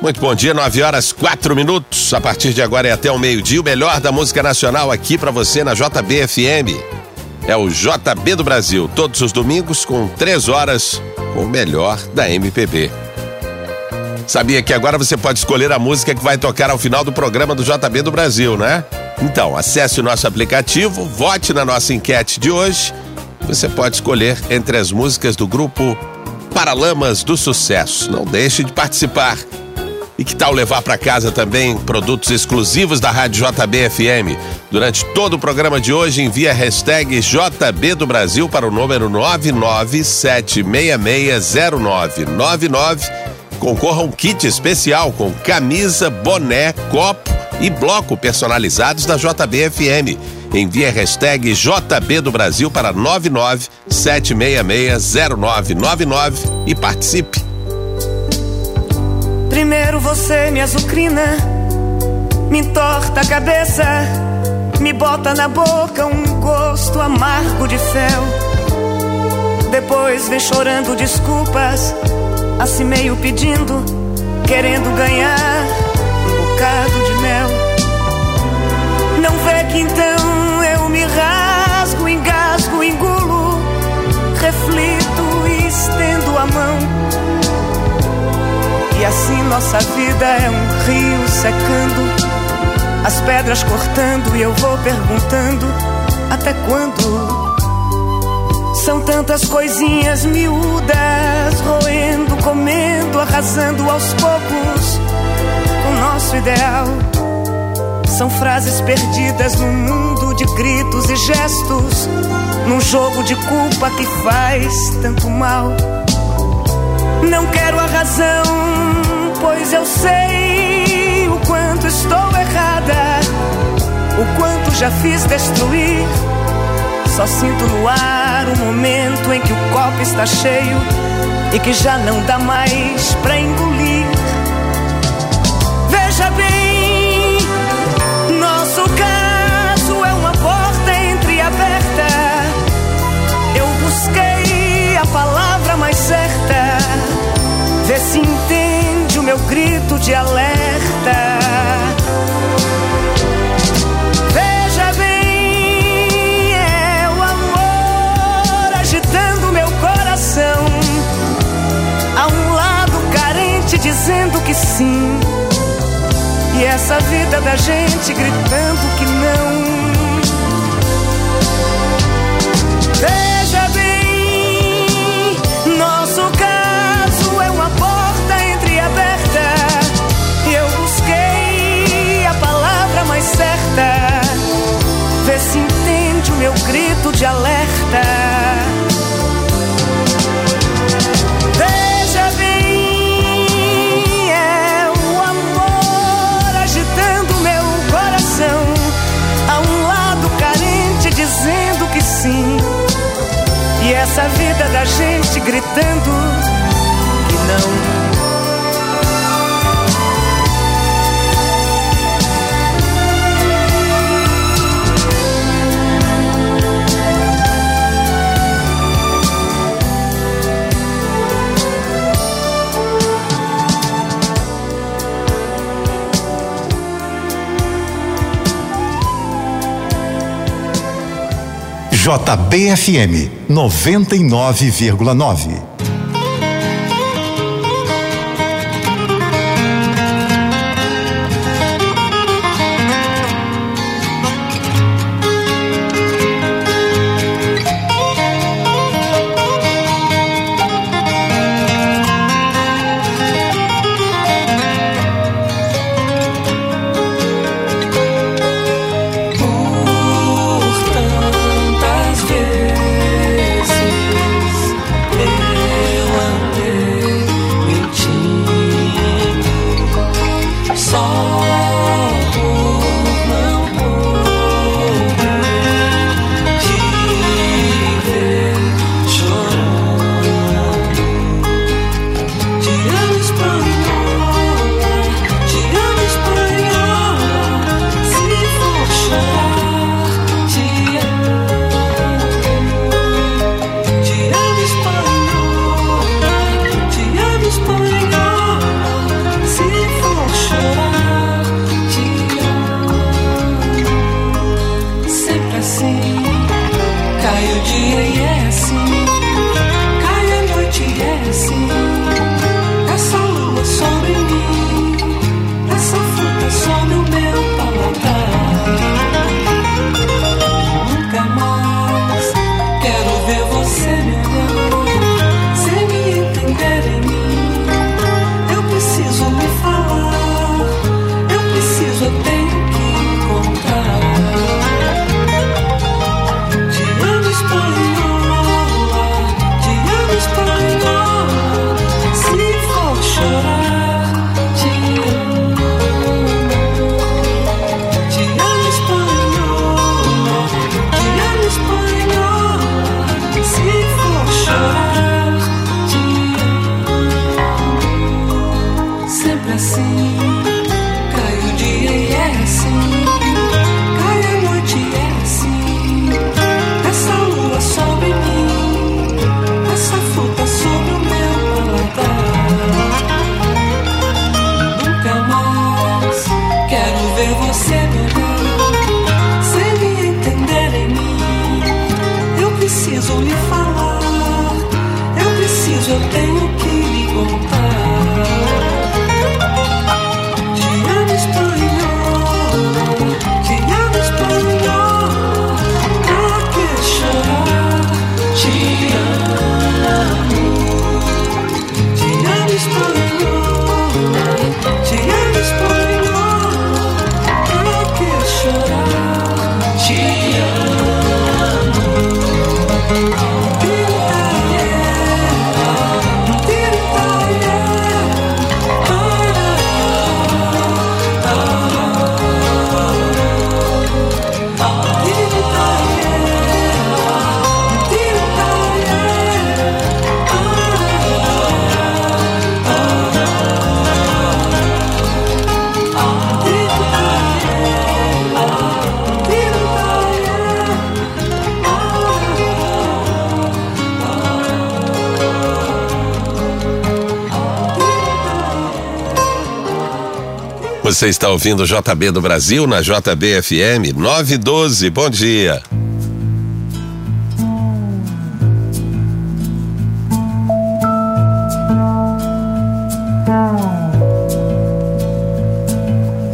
Muito bom dia, 9 horas 4 minutos. A partir de agora é até o meio-dia, o melhor da música nacional aqui para você na JBFM. É o JB do Brasil, todos os domingos com 3 horas com o melhor da MPB. Sabia que agora você pode escolher a música que vai tocar ao final do programa do JB do Brasil, né? Então, acesse o nosso aplicativo, vote na nossa enquete de hoje. Você pode escolher entre as músicas do grupo Paralamas do Sucesso. Não deixe de participar. E que tal levar para casa também produtos exclusivos da Rádio JBFM? Durante todo o programa de hoje, envie a hashtag JB do Brasil para o número 997660999. Concorra um kit especial com camisa, boné, copo e bloco personalizados da JBFM. Envie a hashtag JB do Brasil para 997660999 e participe. Primeiro você me azucrina, me entorta a cabeça, me bota na boca um gosto amargo de fel. Depois vem chorando desculpas, assim meio pedindo, querendo ganhar um bocado de mel. Não vê que então eu me rasgo, engasgo, engulo, reflito e estendo a mão assim nossa vida é um rio secando, as pedras cortando e eu vou perguntando até quando? São tantas coisinhas miúdas, roendo, comendo, arrasando aos poucos o nosso ideal. São frases perdidas num mundo de gritos e gestos, num jogo de culpa que faz tanto mal. Não quero a razão, pois eu sei o quanto estou errada, o quanto já fiz destruir. Só sinto no ar o momento em que o copo está cheio e que já não dá mais pra engolir. Veja bem, nosso caso é uma porta entreaberta. Eu busquei a palavra mais certa. Vê se entende o meu grito de alerta. Veja bem, é o amor agitando meu coração. Há um lado carente dizendo que sim. E essa vida da gente gritando que não. Meu grito de alerta. Veja bem, é o amor agitando meu coração. Há um lado carente dizendo que sim. E essa vida da gente gritando que não. JBFM 99,9. Você está ouvindo o JB do Brasil na JBFM 912. Bom dia.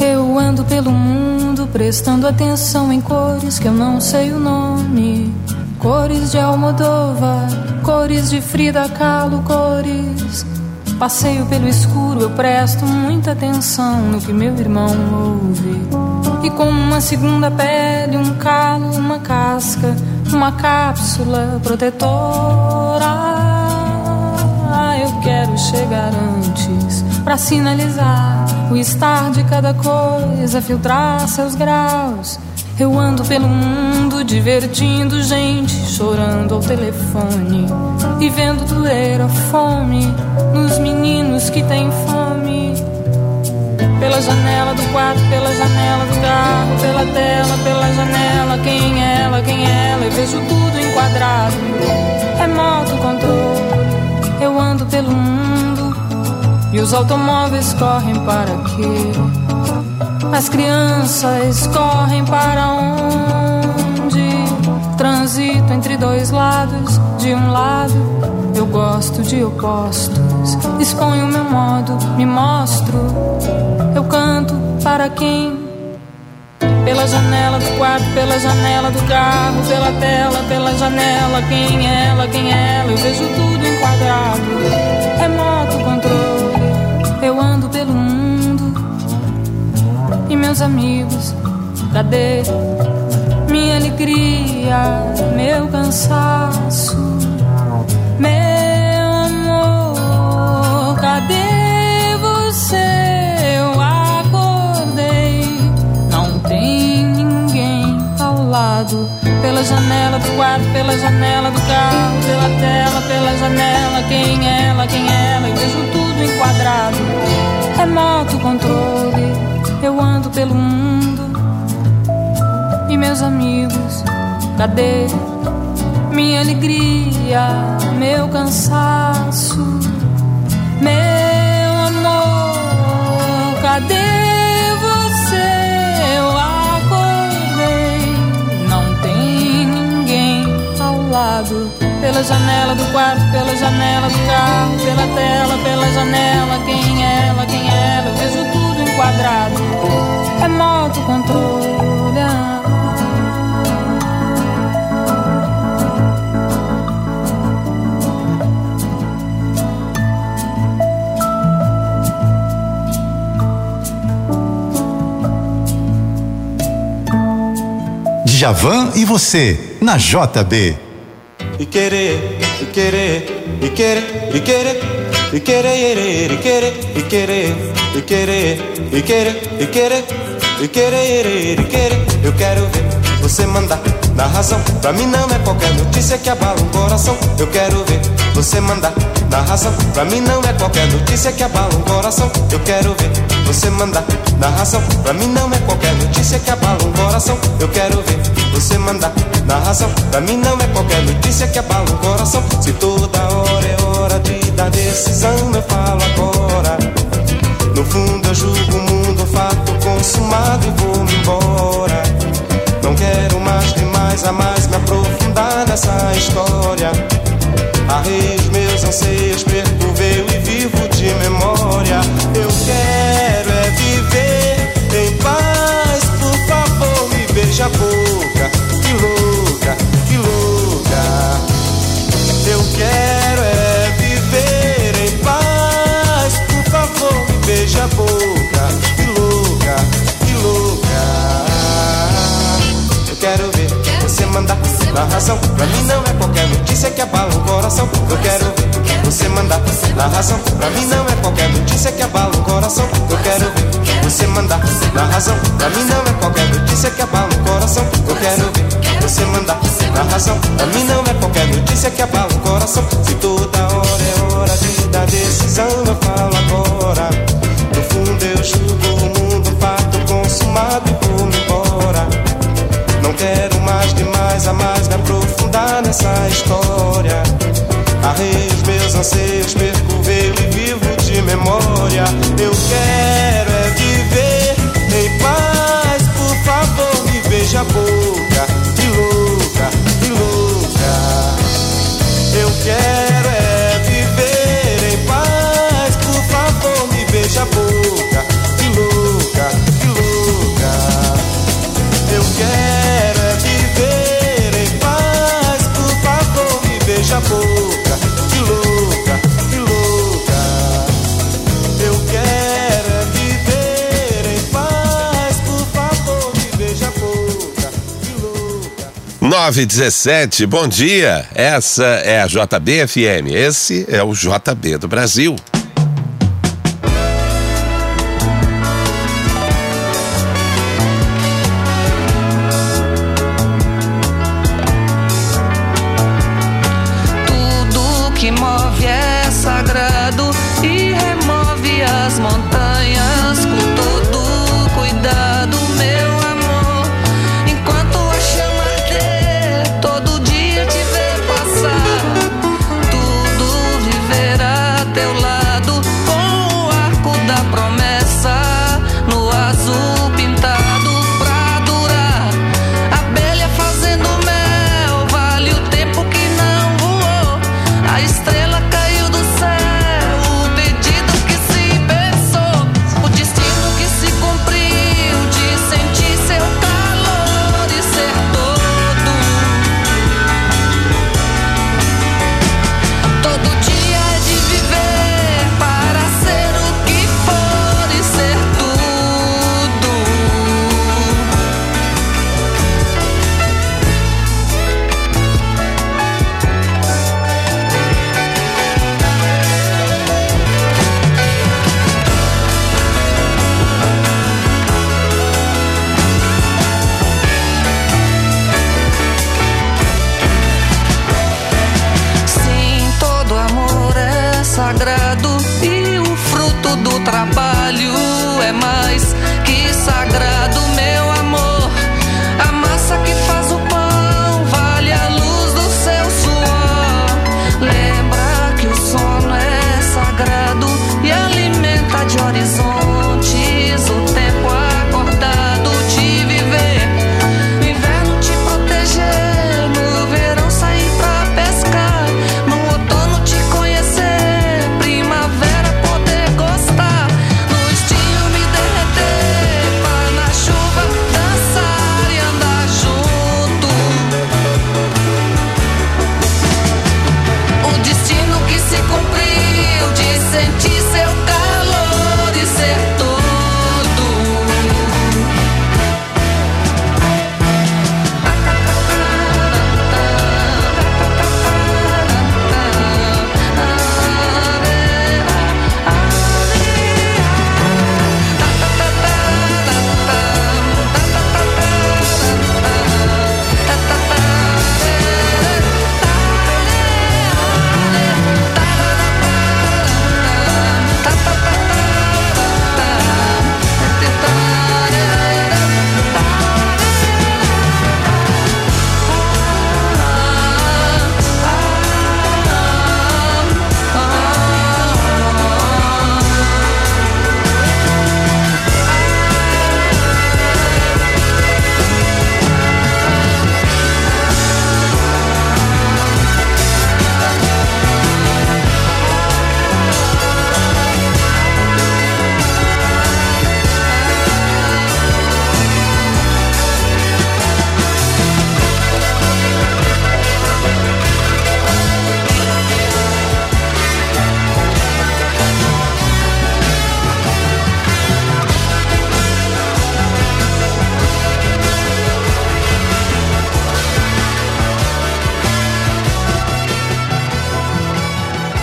Eu ando pelo mundo prestando atenção em cores que eu não sei o nome. Cores de Almodóvar, cores de Frida Kahlo, cores Passeio pelo escuro, eu presto muita atenção no que meu irmão ouve. E como uma segunda pele, um calo, uma casca, uma cápsula protetora. Eu quero chegar antes para sinalizar o estar de cada coisa, filtrar seus graus eu ando pelo mundo divertindo gente, chorando ao telefone e vendo doer a fome nos meninos que têm fome. Pela janela do quarto, pela janela do carro, pela tela, pela janela, quem é ela, quem é ela, eu vejo tudo enquadrado. Remoto controle, eu ando pelo mundo e os automóveis correm para quê? As crianças correm para onde? Transito entre dois lados. De um lado, eu gosto de opostos. Exponho meu modo, me mostro. Eu canto para quem? Pela janela do quarto, pela janela do carro, pela tela, pela janela. Quem é ela, quem é ela? Eu vejo tudo enquadrado. Remoto controle. Eu ando pelo mundo e meus amigos, cadê minha alegria, meu cansaço, meu amor, cadê você? Eu acordei, não tem ninguém ao lado. Pela janela do quarto, pela janela do carro, pela tela, pela janela. Quem é ela, quem é ela? Eu vejo tudo enquadrado. Remoto controle eu ando pelo mundo e meus amigos, cadê minha alegria, meu cansaço, meu amor, cadê você? Eu acordei, não tem ninguém ao pela janela do quarto, pela janela do carro, pela tela, pela janela. Quem é ela, quem é ela? Eu vejo tudo enquadrado. É moto controle. Djavan e você, na JB. E querer, e querer, e querer, e querer, e querer, e querer, e querer, e querer, e querer, e querer, e querer, e querer, eu quero ver você mandar na razão. Pra mim não é qualquer notícia que abala um coração. Eu quero ver você mandar na razão. Pra mim não é qualquer notícia que abala um coração. Eu quero ver você mandar na razão. Pra mim não é qualquer notícia que abala um coração. Eu quero ver você mandar na razão. Pra mim não é qualquer notícia que abala um coração. Se toda hora é hora de dar decisão, eu falo agora. No fundo eu julgo o mundo, fato consumado e vou-me embora. Não quero mais demais a mais me aprofundar nessa história. Arrei os meus anseios, perco na razão. Pra mim não é qualquer notícia que abala o coração. Eu quero ver você mandar na razão. Pra mim não é qualquer notícia que abala o coração. Eu quero ver você mandar na razão. Pra mim não é qualquer notícia que abala o coração. Eu quero ver você mandar na razão. Pra mim não é qualquer notícia que abala o coração. Se toda hora é hora de dar decisão, eu falo agora. No fundo eu julgo o mundo, fato consumado e vou-me embora. Não quero mais demais a mais me aprofundar nessa história. Arrei os meus anseios, perco o véu e vivo de memória. Eu quero é viver em paz, por favor, me beija a boca. 917, bom dia. Essa é a JBFM. Esse é o JB do Brasil.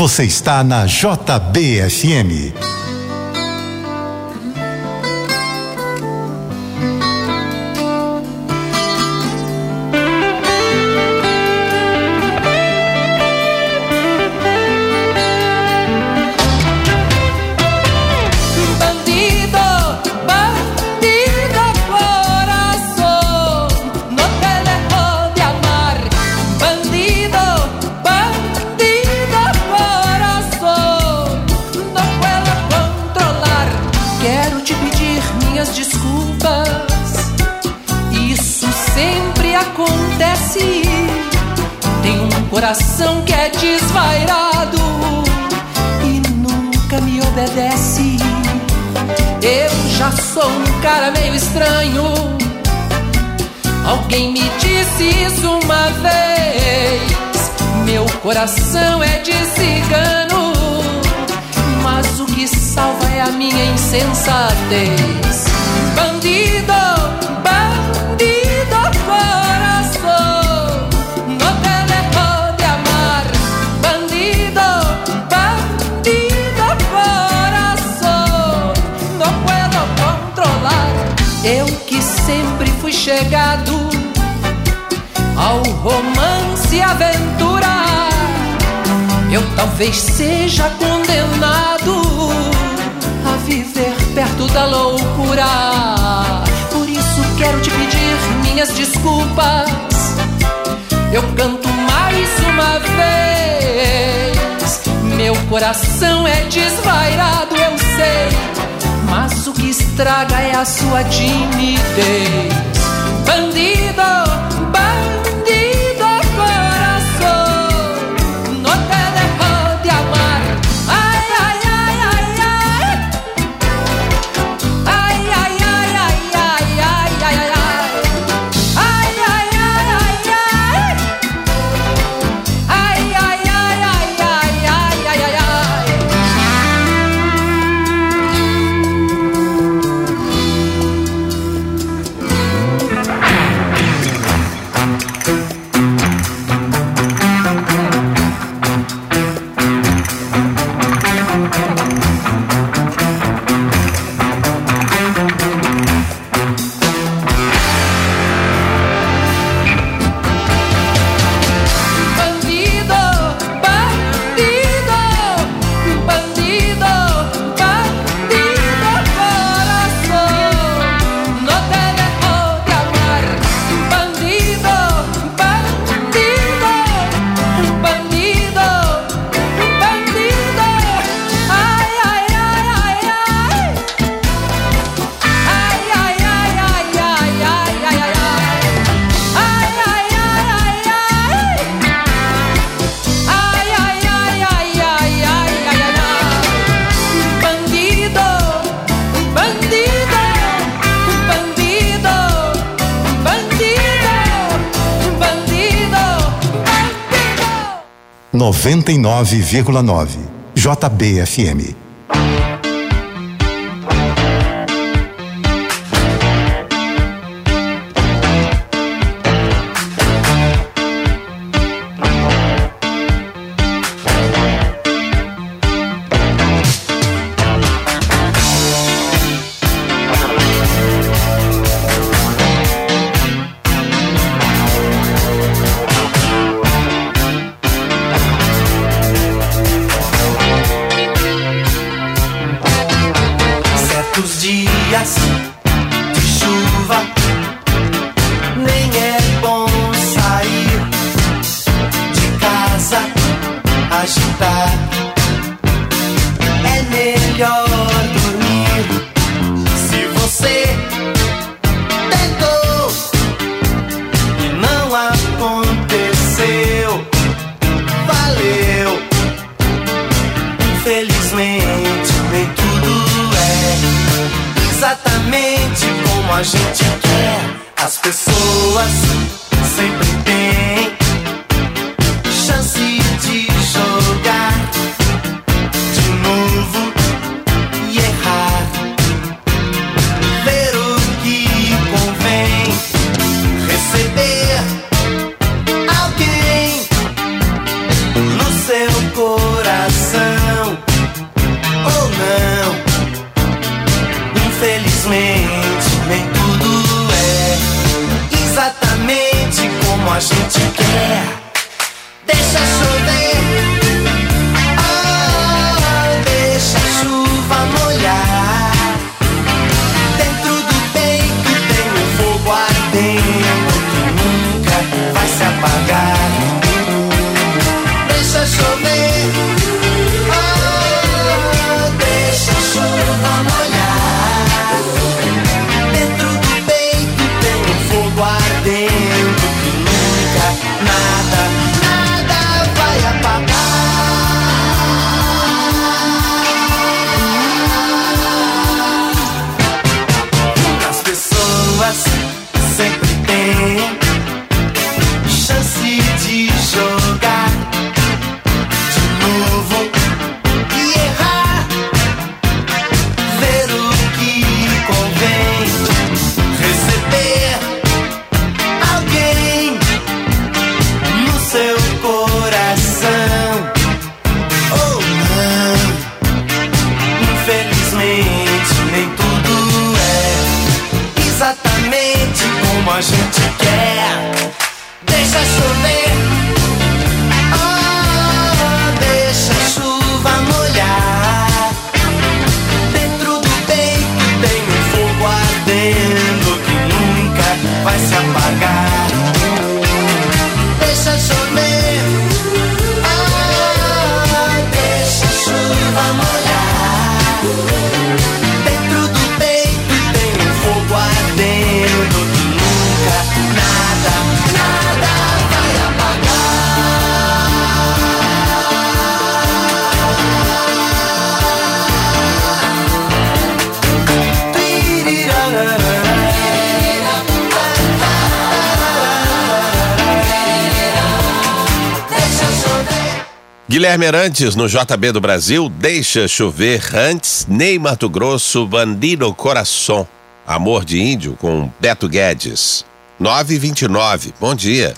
Você está na JBFM. desvairado e nunca me obedece. Eu já sou um cara meio estranho. Alguém me disse isso uma vez. Meu coração é de cigano, mas o que salva é a minha insensatez. chegado ao romance aventurar, eu talvez seja condenado a viver perto da loucura. Por isso quero te pedir minhas desculpas. Eu canto mais uma vez. Meu coração é desvairado, eu sei estraga é a sua timidez. Bandido, bandido. 99,9. JBFM. Washington. Guilherme Arantes no JB do Brasil, Deixa Chover antes, Ney Mato Grosso, Bandido Coração, Amor de Índio com Beto Guedes. 929, bom dia.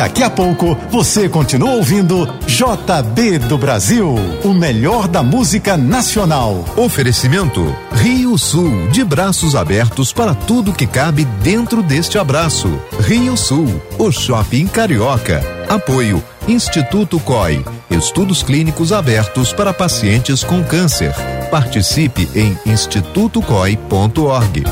Daqui a pouco você continua ouvindo JB do Brasil, o melhor da música nacional. Oferecimento Rio Sul, de braços abertos para tudo que cabe dentro deste abraço. Rio Sul, o shopping carioca. Apoio Instituto COI, estudos clínicos abertos para pacientes com câncer. Participe em institutocoi.org.